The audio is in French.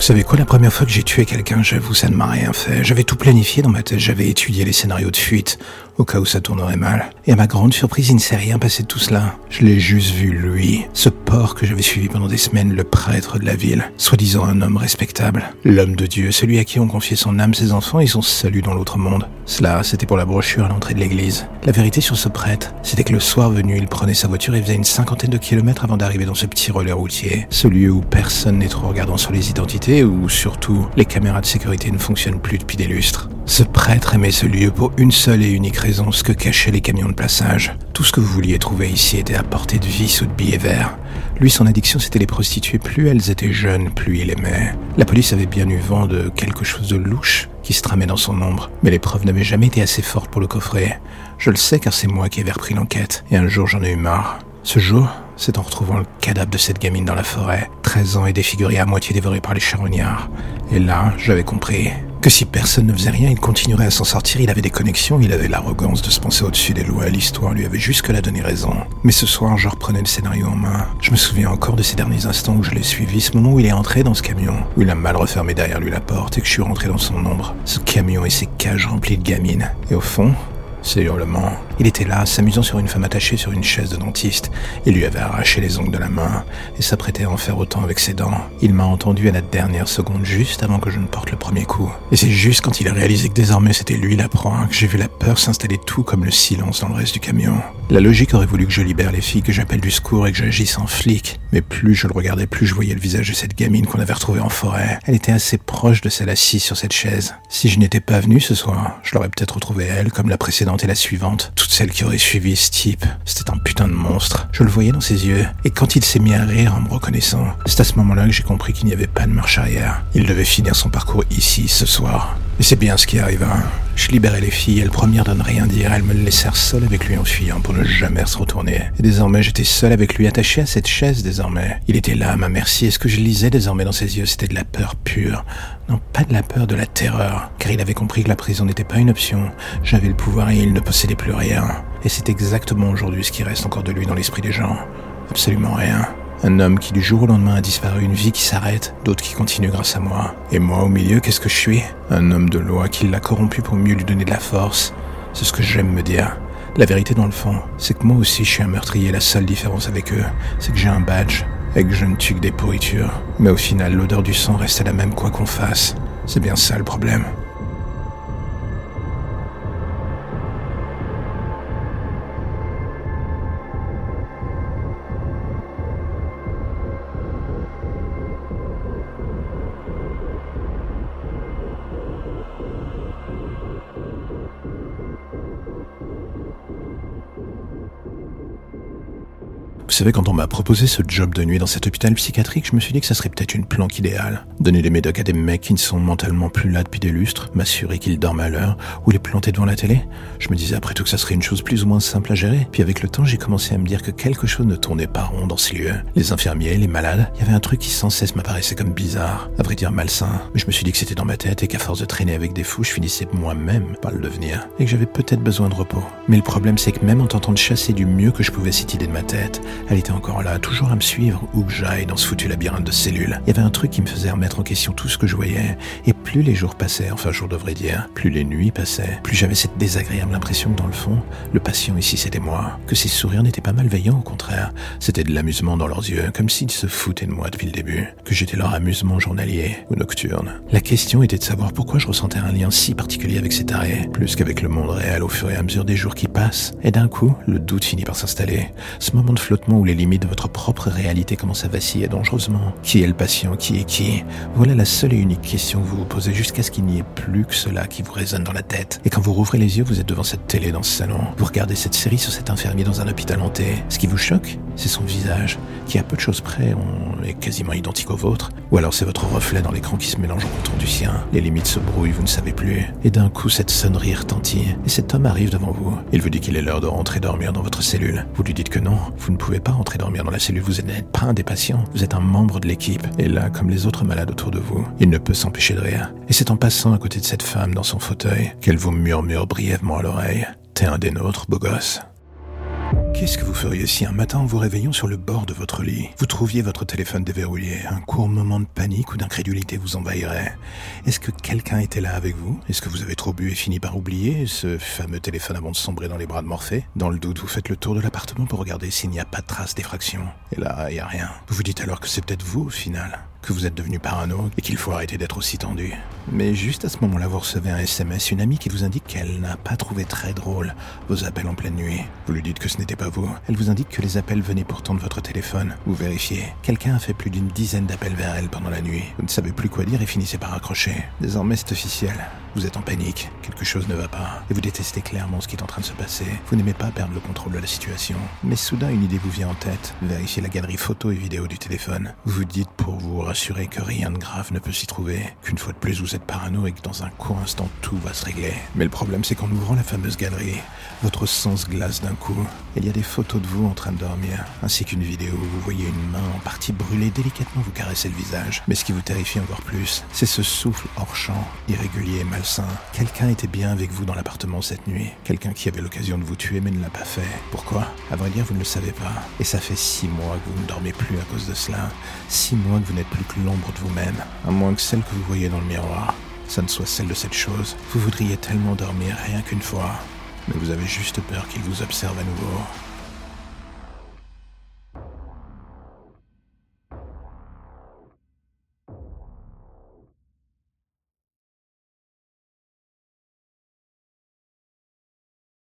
Vous savez quoi, la première fois que j'ai tué quelqu'un, j'avoue, ça ne m'a rien fait. J'avais tout planifié dans ma tête, j'avais étudié les scénarios de fuite, au cas où ça tournerait mal. Et à ma grande surprise, il ne s'est rien passé de tout cela. Je l'ai juste vu, lui, ce porc que j'avais suivi pendant des semaines, le prêtre de la ville, soi-disant un homme respectable, l'homme de Dieu, celui à qui on confiait son âme, ses enfants et son salut dans l'autre monde. Cela, c'était pour la brochure à l'entrée de l'église. La vérité sur ce prêtre, c'était que le soir venu, il prenait sa voiture et faisait une cinquantaine de kilomètres avant d'arriver dans ce petit relais routier, ce lieu où personne n'est trop regardant sur les identités, où surtout les caméras de sécurité ne fonctionnent plus depuis des lustres. Ce prêtre aimait ce lieu pour une seule et unique raison, ce que cachaient les camions de passage. Tout ce que vous vouliez trouver ici était à portée de vis ou de billets verts. Lui, son addiction, c'était les prostituées. Plus elles étaient jeunes, plus il aimait. La police avait bien eu vent de quelque chose de louche qui se tramait dans son ombre, mais les preuves n'avaient jamais été assez fortes pour le coffrer. Je le sais car c'est moi qui avais repris l'enquête, et un jour j'en ai eu marre. Ce jour, c'est en retrouvant le cadavre de cette gamine dans la forêt, 13 ans et défigurée à moitié dévorée par les charognards. Et là, j'avais compris que si personne ne faisait rien, il continuerait à s'en sortir, il avait des connexions, il avait l'arrogance de se penser au-dessus des lois, l'histoire lui avait jusque-là donné raison. Mais ce soir, je reprenais le scénario en main. Je me souviens encore de ces derniers instants où je l'ai suivi, ce moment où il est entré dans ce camion, où il a mal refermé derrière lui la porte et que je suis rentré dans son ombre. Ce camion et ses cages remplies de gamines. Et au fond, ces hurlements. Il était là, s'amusant sur une femme attachée sur une chaise de dentiste. Il lui avait arraché les ongles de la main et s'apprêtait à en faire autant avec ses dents. Il m'a entendu à la dernière seconde, juste avant que je ne porte le premier coup. Et c'est juste quand il a réalisé que désormais c'était lui la proie que j'ai vu la peur s'installer tout comme le silence dans le reste du camion. La logique aurait voulu que je libère les filles, que j'appelle du secours et que j'agisse en flic. Mais plus je le regardais, plus je voyais le visage de cette gamine qu'on avait retrouvée en forêt. Elle était assez proche de celle assise sur cette chaise. Si je n'étais pas venu ce soir, je l'aurais peut-être retrouvée elle, comme la précédente et la suivante. Toutes celles qui auraient suivi ce type. C'était un putain de monstre. Je le voyais dans ses yeux. Et quand il s'est mis à rire en me reconnaissant, c'est à ce moment-là que j'ai compris qu'il n'y avait pas de marche arrière. Il devait finir son parcours ici, ce soir. Et c'est bien ce qui arriva. Je libérais les filles, elles premières de ne rien dire, elles me laissèrent seul avec lui en fuyant pour ne jamais se retourner. Et désormais j'étais seul avec lui, attaché à cette chaise désormais. Il était là ma merci, et ce que je lisais désormais dans ses yeux, c'était de la peur pure. Non, pas de la peur, de la terreur. Car il avait compris que la prison n'était pas une option. J'avais le pouvoir et il ne possédait plus rien. Et c'est exactement aujourd'hui ce qui reste encore de lui dans l'esprit des gens. Absolument rien. Un homme qui du jour au lendemain a disparu, une vie qui s'arrête, d'autres qui continuent grâce à moi. Et moi au milieu, qu'est-ce que je suis? Un homme de loi qui l'a corrompu pour mieux lui donner de la force. C'est ce que j'aime me dire. La vérité dans le fond, c'est que moi aussi je suis un meurtrier. La seule différence avec eux, c'est que j'ai un badge et que je ne tue que des pourritures. Mais au final, l'odeur du sang reste la même quoi qu'on fasse. C'est bien ça le problème. Vous savez, quand on m'a proposé ce job de nuit dans cet hôpital psychiatrique, je me suis dit que ça serait peut-être une planque idéale. Donner des médocs à des mecs qui ne sont mentalement plus là depuis des lustres, m'assurer qu'ils dorment à l'heure, ou les planter devant la télé. Je me disais après tout que ça serait une chose plus ou moins simple à gérer. Puis avec le temps, j'ai commencé à me dire que quelque chose ne tournait pas rond dans ces lieux. Les infirmiers, les malades, il y avait un truc qui sans cesse m'apparaissait comme bizarre, à vrai dire malsain. Mais je me suis dit que c'était dans ma tête et qu'à force de traîner avec des fous, je finissais moi-même par le devenir. Et que j'avais peut-être besoin de repos. Mais le problème, c'est que même en tentant de chasser du mieux que je pouvais cette idée de ma tête, elle était encore là, toujours à me suivre où que j'aille dans ce foutu labyrinthe de cellules. Il y avait un truc qui me faisait remettre en question tout ce que je voyais. Et plus les jours passaient, enfin jour devrait dire, plus les nuits passaient, plus j'avais cette désagréable impression que dans le fond, le patient ici c'était moi. Que ces sourires n'étaient pas malveillants, au contraire. C'était de l'amusement dans leurs yeux, comme s'ils se foutaient de moi depuis le début. Que j'étais leur amusement journalier ou nocturne. La question était de savoir pourquoi je ressentais un lien si particulier avec cet arrêt, plus qu'avec le monde réel au fur et à mesure des jours qui passent. Et d'un coup, le doute finit par s'installer. Ce moment de flottement où les limites de votre propre réalité commencent à vaciller dangereusement. Qui est le patient? Qui est qui? Voilà la seule et unique question que vous vous posez jusqu'à ce qu'il n'y ait plus que cela qui vous résonne dans la tête. Et quand vous rouvrez les yeux, vous êtes devant cette télé dans ce salon. Vous regardez cette série sur cet infirmier dans un hôpital hanté. Ce qui vous choque, c'est son visage, qui à peu de choses près est quasiment identique au vôtre. Ou alors c'est votre reflet dans l'écran qui se mélange autour du sien. Les limites se brouillent, vous ne savez plus. Et d'un coup, cette sonnerie retentit. Et cet homme arrive devant vous. Il vous dit qu'il est l'heure de rentrer dormir dans votre cellule. Vous lui dites que non, vous ne pouvez pas rentrer dormir dans la cellule. Vous n'êtes pas un des patients. Vous êtes un membre de l'équipe. Et là, comme les autres malades autour de vous, il ne peut s'empêcher de rire. Et c'est en passant à côté de cette femme dans son fauteuil qu'elle vous murmure brièvement à l'oreille. T'es un des nôtres, beau gosse. Qu'est-ce que vous feriez si un matin vous réveillant sur le bord de votre lit, vous trouviez votre téléphone déverrouillé, un court moment de panique ou d'incrédulité vous envahirait? Est-ce que quelqu'un était là avec vous? Est-ce que vous avez trop bu et fini par oublier ce fameux téléphone avant de sombrer dans les bras de Morphée? Dans le doute, vous faites le tour de l'appartement pour regarder s'il n'y a pas de trace d'effraction. Et là, il n'y a rien. Vous vous dites alors que c'est peut-être vous au final que vous êtes devenu parano et qu'il faut arrêter d'être aussi tendu. Mais juste à ce moment-là, vous recevez un SMS, une amie qui vous indique qu'elle n'a pas trouvé très drôle vos appels en pleine nuit. Vous lui dites que ce n'était pas vous. Elle vous indique que les appels venaient pourtant de votre téléphone. Vous vérifiez. Quelqu'un a fait plus d'une dizaine d'appels vers elle pendant la nuit. Vous ne savez plus quoi dire et finissez par accrocher. Désormais, c'est officiel. Vous êtes en panique, quelque chose ne va pas, et vous détestez clairement ce qui est en train de se passer. Vous n'aimez pas perdre le contrôle de la situation. Mais soudain, une idée vous vient en tête. Vérifiez la galerie photo et vidéo du téléphone. Vous vous dites pour vous rassurer que rien de grave ne peut s'y trouver, qu'une fois de plus vous êtes parano et que dans un court instant tout va se régler. Mais le problème c'est qu'en ouvrant la fameuse galerie, votre sens glace d'un coup. Il y a des photos de vous en train de dormir, ainsi qu'une vidéo où vous voyez une main en partie brûlée délicatement vous caresser le visage. Mais ce qui vous terrifie encore plus, c'est ce souffle hors champ, irrégulier et Quelqu'un était bien avec vous dans l'appartement cette nuit. Quelqu'un qui avait l'occasion de vous tuer mais ne l'a pas fait. Pourquoi? À vrai dire, vous ne le savez pas. Et ça fait six mois que vous ne dormez plus à cause de cela. Six mois que vous n'êtes plus que l'ombre de vous-même, à moins que celle que vous voyez dans le miroir. Ça ne soit celle de cette chose. Vous voudriez tellement dormir rien qu'une fois. Mais vous avez juste peur qu'il vous observe à nouveau.